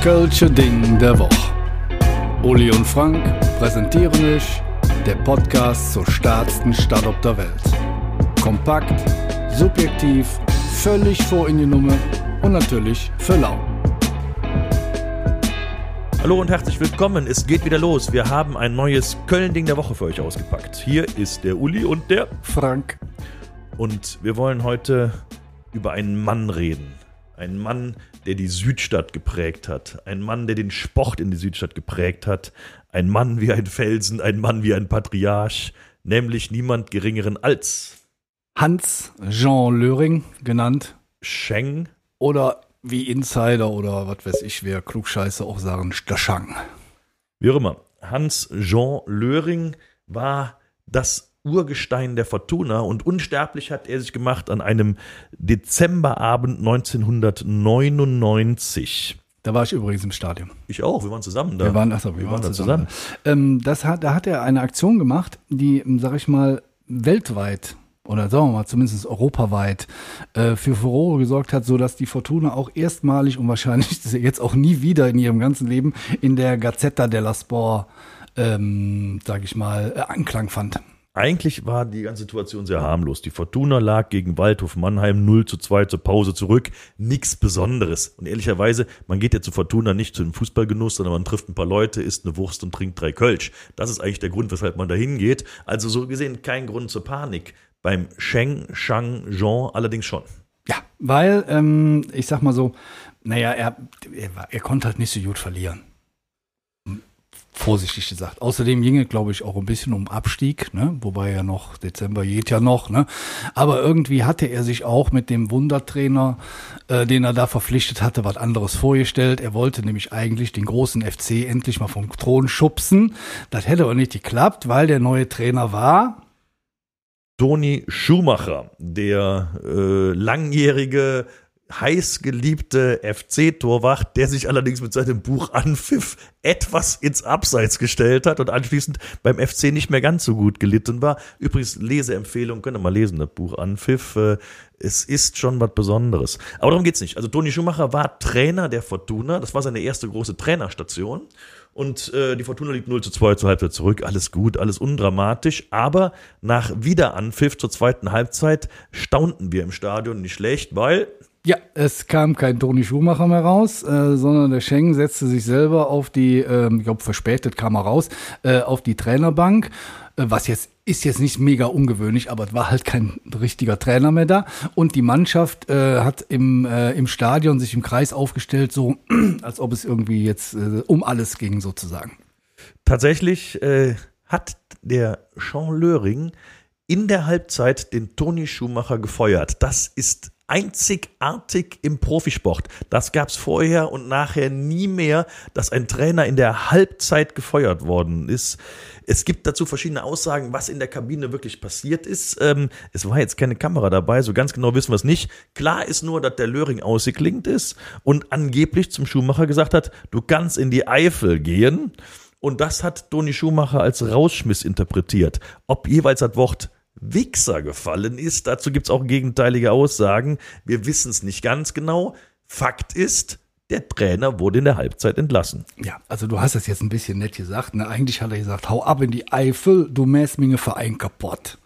Kölsche Ding der Woche. Uli und Frank präsentieren euch der Podcast zur stärksten Stadt auf der Welt. Kompakt, subjektiv, völlig vor in die Nummer und natürlich für lau. Hallo und herzlich willkommen. Es geht wieder los. Wir haben ein neues Köln-Ding der Woche für euch ausgepackt. Hier ist der Uli und der Frank. Und wir wollen heute über einen Mann reden. Ein Mann, der die Südstadt geprägt hat. Ein Mann, der den Sport in die Südstadt geprägt hat. Ein Mann wie ein Felsen, ein Mann wie ein Patriarch. Nämlich niemand geringeren als Hans Jean Löring genannt. Scheng. Oder wie Insider oder was weiß ich, wer Klugscheiße auch sagen, der Schang. Wie auch immer. Hans Jean Löring war das Urgestein der Fortuna und unsterblich hat er sich gemacht an einem Dezemberabend 1999. Da war ich übrigens im Stadion. Ich auch, wir waren zusammen da. Wir waren, achso, wir, wir waren, waren, da zusammen. zusammen. Ähm, das hat, da hat er eine Aktion gemacht, die, sag ich mal, weltweit oder sagen wir mal zumindest europaweit äh, für Furore gesorgt hat, so dass die Fortuna auch erstmalig und wahrscheinlich jetzt auch nie wieder in ihrem ganzen Leben in der Gazzetta della Sport, ähm, sage ich mal, äh, Anklang fand. Eigentlich war die ganze Situation sehr harmlos. Die Fortuna lag gegen Waldhof Mannheim 0 zu 2 zur Pause zurück. Nichts Besonderes. Und ehrlicherweise, man geht ja zu Fortuna nicht zu einem Fußballgenuss, sondern man trifft ein paar Leute, isst eine Wurst und trinkt drei Kölsch. Das ist eigentlich der Grund, weshalb man da hingeht. Also so gesehen kein Grund zur Panik. Beim Sheng, Shang, Jean allerdings schon. Ja, weil, ähm, ich sag mal so, naja, er, er, er konnte halt nicht so gut verlieren vorsichtig gesagt. Außerdem ging es, glaube ich, auch ein bisschen um Abstieg, ne? wobei ja noch, Dezember geht ja noch. Ne? Aber irgendwie hatte er sich auch mit dem Wundertrainer, äh, den er da verpflichtet hatte, was anderes vorgestellt. Er wollte nämlich eigentlich den großen FC endlich mal vom Thron schubsen. Das hätte aber nicht geklappt, weil der neue Trainer war. Toni Schumacher, der äh, langjährige heiß geliebte FC-Torwart, der sich allerdings mit seinem Buch Anpfiff etwas ins Abseits gestellt hat und anschließend beim FC nicht mehr ganz so gut gelitten war. Übrigens, Leseempfehlung, könnt ihr mal lesen, das Buch Anpfiff. Äh, es ist schon was Besonderes. Aber darum geht's nicht. Also Toni Schumacher war Trainer der Fortuna. Das war seine erste große Trainerstation. Und äh, die Fortuna liegt 0 zu 2 zur Halbzeit zurück. Alles gut, alles undramatisch. Aber nach Wiederanpfiff zur zweiten Halbzeit staunten wir im Stadion nicht schlecht, weil ja, es kam kein Toni Schumacher mehr raus, äh, sondern der Schengen setzte sich selber auf die, äh, ich glaube verspätet kam er raus, äh, auf die Trainerbank, äh, was jetzt ist jetzt nicht mega ungewöhnlich, aber es war halt kein richtiger Trainer mehr da. Und die Mannschaft äh, hat im, äh, im Stadion sich im Kreis aufgestellt, so als ob es irgendwie jetzt um alles ging sozusagen. Tatsächlich hat der Jean Löring in der Halbzeit den Toni Schumacher gefeuert. Das ist einzigartig im Profisport. Das gab es vorher und nachher nie mehr, dass ein Trainer in der Halbzeit gefeuert worden ist. Es gibt dazu verschiedene Aussagen, was in der Kabine wirklich passiert ist. Ähm, es war jetzt keine Kamera dabei, so ganz genau wissen wir es nicht. Klar ist nur, dass der Löring ausgeklingt ist und angeblich zum Schuhmacher gesagt hat, du kannst in die Eifel gehen. Und das hat Toni Schumacher als Rausschmiss interpretiert. Ob jeweils das Wort Wichser gefallen ist. Dazu gibt es auch gegenteilige Aussagen. Wir wissen es nicht ganz genau. Fakt ist, der Trainer wurde in der Halbzeit entlassen. Ja, also du hast es jetzt ein bisschen nett gesagt. Ne? Eigentlich hat er gesagt, hau ab in die Eifel, du mäst mir Verein kaputt.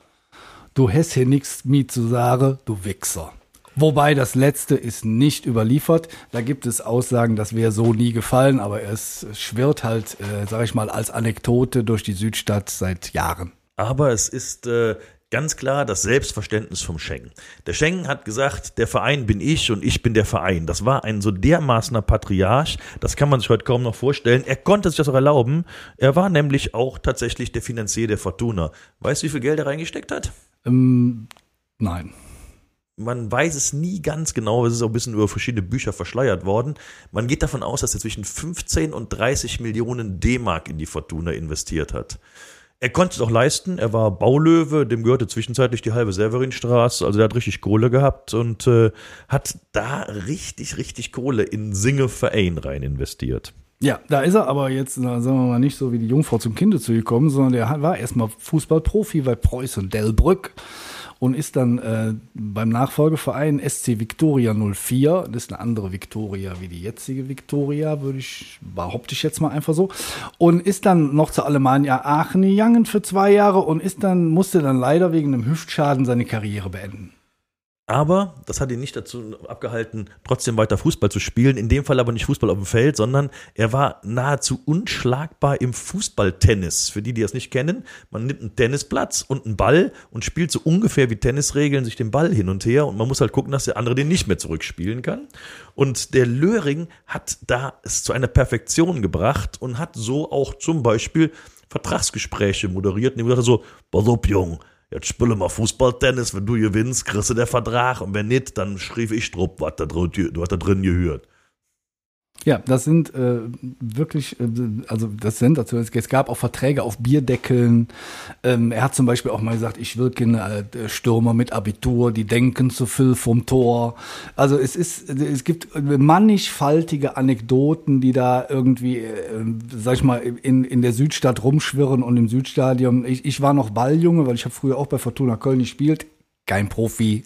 Du hast hier nichts mit zu sagen, du Wichser. Wobei das letzte ist nicht überliefert. Da gibt es Aussagen, das wäre so nie gefallen, aber es schwirrt halt, äh, sag ich mal, als Anekdote durch die Südstadt seit Jahren. Aber es ist äh, ganz klar das Selbstverständnis vom Schengen. Der Schengen hat gesagt, der Verein bin ich und ich bin der Verein. Das war ein so dermaßener Patriarch, das kann man sich heute kaum noch vorstellen. Er konnte sich das auch erlauben. Er war nämlich auch tatsächlich der Finanzier der Fortuna. Weißt du, wie viel Geld er reingesteckt hat? Ähm, nein man weiß es nie ganz genau, es ist auch ein bisschen über verschiedene Bücher verschleiert worden. Man geht davon aus, dass er zwischen 15 und 30 Millionen D-Mark in die Fortuna investiert hat. Er konnte es auch leisten. Er war Baulöwe, dem gehörte zwischenzeitlich die halbe Severinstraße. Also er hat richtig Kohle gehabt und äh, hat da richtig, richtig Kohle in Singe Verein rein investiert. Ja, da ist er aber jetzt, sagen wir mal, nicht so wie die Jungfrau zum Kinde zu gekommen, sondern der war erstmal Fußballprofi bei Preußen Delbrück und ist dann äh, beim Nachfolgeverein SC Victoria 04, das ist eine andere Victoria wie die jetzige Victoria, würde ich, behaupte ich jetzt mal einfach so, und ist dann noch zur Alemannia Aachen gegangen für zwei Jahre und ist dann, musste dann leider wegen einem Hüftschaden seine Karriere beenden. Aber das hat ihn nicht dazu abgehalten, trotzdem weiter Fußball zu spielen. In dem Fall aber nicht Fußball auf dem Feld, sondern er war nahezu unschlagbar im Fußballtennis. Für die, die das nicht kennen, man nimmt einen Tennisplatz und einen Ball und spielt so ungefähr wie Tennisregeln sich den Ball hin und her. Und man muss halt gucken, dass der andere den nicht mehr zurückspielen kann. Und der Löring hat da es zu einer Perfektion gebracht und hat so auch zum Beispiel Vertragsgespräche moderiert. Und ihm gesagt so, pass auf, jetzt spiele mal Fußballtennis, wenn du gewinnst, kriegst du den Vertrag und wenn nicht, dann schrieb ich drauf, was da was da drin gehört. Ja, das sind äh, wirklich, äh, also das sind dazu, es gab auch Verträge auf Bierdeckeln. Ähm, er hat zum Beispiel auch mal gesagt, ich will keine äh, Stürmer mit Abitur, die denken zu viel vom Tor. Also es ist, es gibt mannigfaltige Anekdoten, die da irgendwie, äh, sag ich mal, in, in der Südstadt rumschwirren und im Südstadion. Ich, ich war noch Balljunge, weil ich habe früher auch bei Fortuna Köln gespielt. Kein Profi,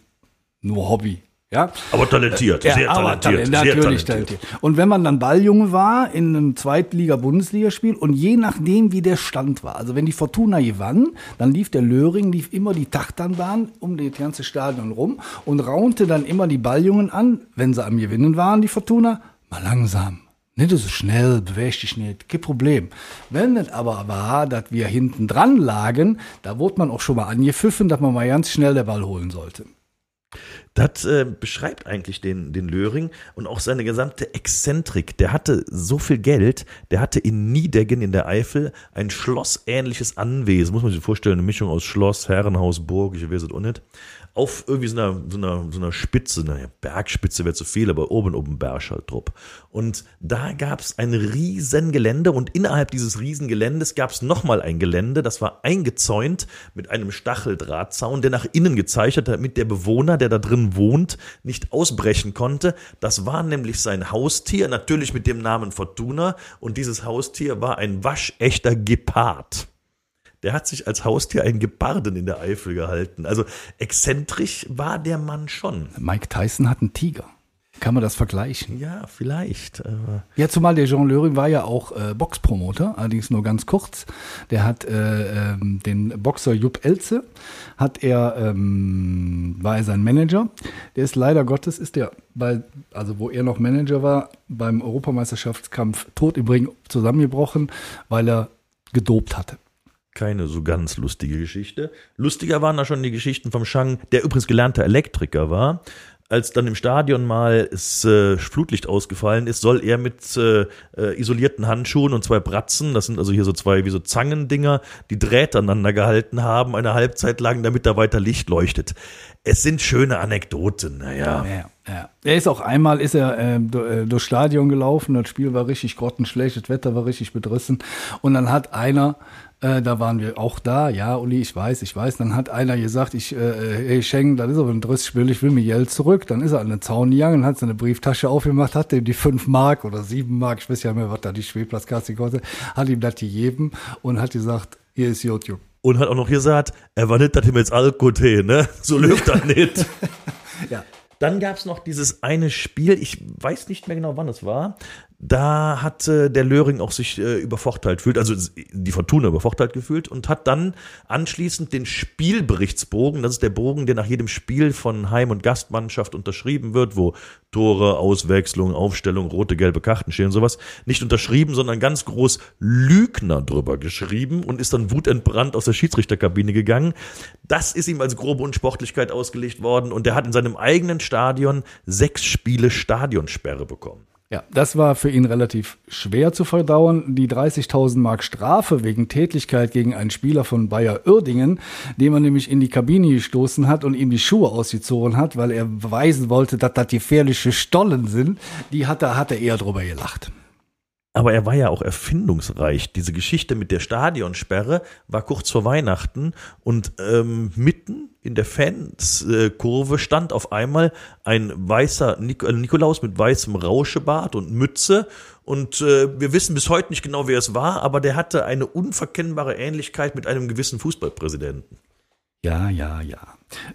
nur Hobby. Ja? Aber talentiert, ja, sehr aber talentiert. talent- sehr natürlich talentiert. Und wenn man dann Balljunge war in einem Zweitliga-Bundesligaspiel und je nachdem, wie der Stand war, also wenn die Fortuna gewann, dann lief der Löring, lief immer die Tachtanbahn um das ganze Stadion rum und raunte dann immer die Balljungen an, wenn sie am Gewinnen waren, die Fortuna, mal langsam. Nicht so schnell, beweg dich nicht, kein Problem. Wenn es aber war, dass wir hinten dran lagen, da wurde man auch schon mal angepfiffen, dass man mal ganz schnell der Ball holen sollte. Das äh, beschreibt eigentlich den, den Löring und auch seine gesamte Exzentrik. Der hatte so viel Geld, der hatte in Niedeggen in der Eifel ein schlossähnliches Anwesen. Muss man sich vorstellen, eine Mischung aus Schloss, Herrenhaus, Burg, ich weiß es auch nicht. Auf irgendwie so einer, so einer, so einer Spitze, naja, Bergspitze wäre zu viel, aber oben oben Berg halt drauf. Und da gab es ein riesen Gelände und innerhalb dieses riesen Geländes gab es nochmal ein Gelände, das war eingezäunt mit einem Stacheldrahtzaun, der nach innen gezeichnet hat, damit der Bewohner, der da drin wohnt, nicht ausbrechen konnte. Das war nämlich sein Haustier, natürlich mit dem Namen Fortuna. Und dieses Haustier war ein waschechter Gepard. Der hat sich als Haustier einen Geparden in der Eifel gehalten. Also exzentrisch war der Mann schon. Mike Tyson hat einen Tiger. Kann man das vergleichen? Ja, vielleicht. Ja, zumal der Jean Löring war ja auch äh, Boxpromoter, allerdings nur ganz kurz. Der hat äh, ähm, den Boxer Jupp Elze, hat er, ähm, war er sein Manager. Der ist leider Gottes, ist der, bei, also wo er noch Manager war, beim Europameisterschaftskampf tot im Ring zusammengebrochen, weil er gedopt hatte. Keine so ganz lustige Geschichte. Lustiger waren da schon die Geschichten vom Shang, der übrigens gelernter Elektriker war. Als dann im Stadion mal das äh, Flutlicht ausgefallen ist, soll er mit äh, äh, isolierten Handschuhen und zwei Bratzen, das sind also hier so zwei wie so Zangendinger, die Drähte aneinander gehalten haben, eine Halbzeit lang, damit da weiter Licht leuchtet. Es sind schöne Anekdoten, naja. Ja, ja. Er ist auch einmal ist er äh, du- äh, durchs Stadion gelaufen, das Spiel war richtig grottenschlecht, das Wetter war richtig bedrissen und dann hat einer äh, da waren wir auch da, ja, Uli, ich weiß, ich weiß. Dann hat einer gesagt, ich, äh, hey Schengen, das ist aber ein Drittspiel, ich will mir Geld zurück. Dann ist er an den Zaun gegangen, hat seine Brieftasche aufgemacht, hat ihm die fünf Mark oder sieben Mark, ich weiß ja nicht mehr, was da die Spielplatzkasse kostet, hat ihm das gegeben und hat gesagt, hier ist YouTube. Und hat auch noch gesagt, er war nicht, dass ihm jetzt Alkohol, ne? So läuft das nicht. Ja. Dann gab es noch dieses eine Spiel, ich weiß nicht mehr genau, wann es war. Da hat äh, der Löring auch sich äh, übervorteilt fühlt, also die Fortuna übervorteilt gefühlt und hat dann anschließend den Spielberichtsbogen, das ist der Bogen, der nach jedem Spiel von Heim- und Gastmannschaft unterschrieben wird, wo Tore, Auswechslung, Aufstellung, rote, gelbe Karten stehen und sowas, nicht unterschrieben, sondern ganz groß Lügner drüber geschrieben und ist dann wutentbrannt aus der Schiedsrichterkabine gegangen. Das ist ihm als grobe Unsportlichkeit ausgelegt worden und er hat in seinem eigenen Stadion sechs Spiele Stadionsperre bekommen. Ja, das war für ihn relativ schwer zu verdauen. Die 30.000 Mark Strafe wegen Tätlichkeit gegen einen Spieler von Bayer Uerdingen, den man nämlich in die Kabine gestoßen hat und ihm die Schuhe ausgezogen hat, weil er beweisen wollte, dass das gefährliche Stollen sind, die hat er, hat er eher drüber gelacht. Aber er war ja auch erfindungsreich. Diese Geschichte mit der Stadionsperre war kurz vor Weihnachten und ähm, mitten in der Fanskurve stand auf einmal ein weißer Nik äh, Nikolaus mit weißem Rauschebart und Mütze. Und äh, wir wissen bis heute nicht genau, wer es war, aber der hatte eine unverkennbare Ähnlichkeit mit einem gewissen Fußballpräsidenten. Ja, ja, ja.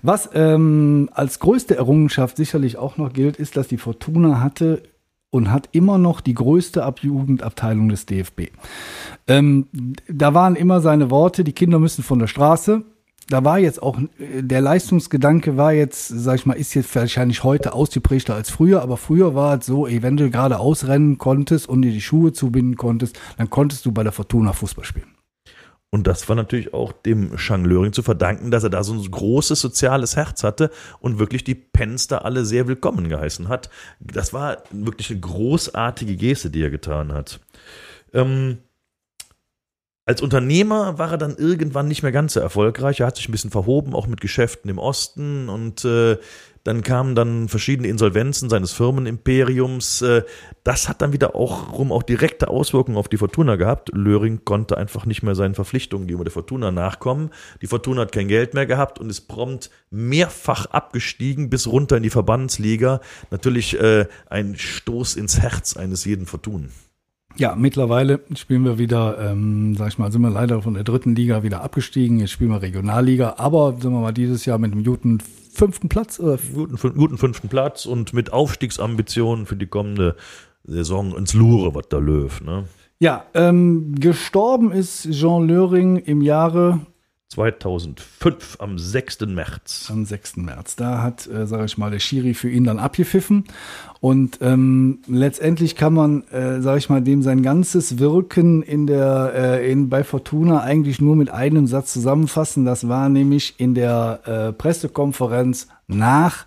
Was ähm, als größte Errungenschaft sicherlich auch noch gilt, ist, dass die Fortuna hatte und hat immer noch die größte Abjugendabteilung des DFB. Ähm, da waren immer seine Worte, die Kinder müssen von der Straße. Da war jetzt auch, der Leistungsgedanke war jetzt, sag ich mal, ist jetzt wahrscheinlich heute ausgeprägter als früher, aber früher war es so, ey, wenn du gerade ausrennen konntest und dir die Schuhe zubinden konntest, dann konntest du bei der Fortuna Fußball spielen. Und das war natürlich auch dem Shang Löring zu verdanken, dass er da so ein großes soziales Herz hatte und wirklich die Pens da alle sehr willkommen geheißen hat. Das war wirklich eine großartige Geste, die er getan hat. Ähm, als Unternehmer war er dann irgendwann nicht mehr ganz so erfolgreich. Er hat sich ein bisschen verhoben, auch mit Geschäften im Osten. Und äh, dann kamen dann verschiedene Insolvenzen seines Firmenimperiums. Äh, das hat dann wieder auch rum auch direkte Auswirkungen auf die Fortuna gehabt. Löring konnte einfach nicht mehr seinen Verpflichtungen gegenüber der Fortuna nachkommen. Die Fortuna hat kein Geld mehr gehabt und ist prompt mehrfach abgestiegen bis runter in die Verbandsliga. Natürlich äh, ein Stoß ins Herz eines jeden Fortunen. Ja, mittlerweile spielen wir wieder, ähm, sag ich mal, sind wir leider von der dritten Liga wieder abgestiegen. Jetzt spielen wir Regionalliga, aber sind wir mal dieses Jahr mit einem guten fünften Platz oder guten, guten fünften Platz und mit Aufstiegsambitionen für die kommende Saison ins Lure, was der Löw. Ne? Ja, ähm, gestorben ist Jean Löring im Jahre 2005 am 6. März. Am 6. März. Da hat, äh, sage ich mal, der Schiri für ihn dann abgepfiffen. Und ähm, letztendlich kann man, äh, sage ich mal, dem sein ganzes Wirken in der, äh, in, bei Fortuna eigentlich nur mit einem Satz zusammenfassen. Das war nämlich in der äh, Pressekonferenz nach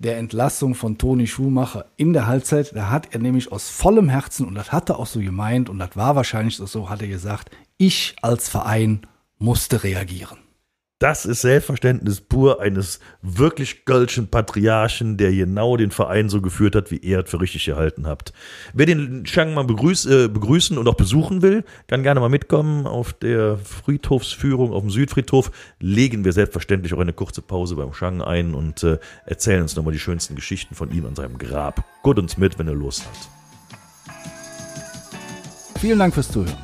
der Entlassung von Toni Schumacher in der Halbzeit. Da hat er nämlich aus vollem Herzen, und das hat er auch so gemeint, und das war wahrscheinlich so, hat er gesagt, ich als Verein musste reagieren. Das ist Selbstverständnis pur eines wirklich gölschen Patriarchen, der genau den Verein so geführt hat, wie er es für richtig gehalten hat. Wer den Shang mal begrüß, äh, begrüßen und auch besuchen will, kann gerne mal mitkommen. Auf der Friedhofsführung auf dem Südfriedhof legen wir selbstverständlich auch eine kurze Pause beim Shang ein und äh, erzählen uns nochmal die schönsten Geschichten von ihm an seinem Grab. Gut uns mit, wenn er Lust hat. Vielen Dank fürs Zuhören.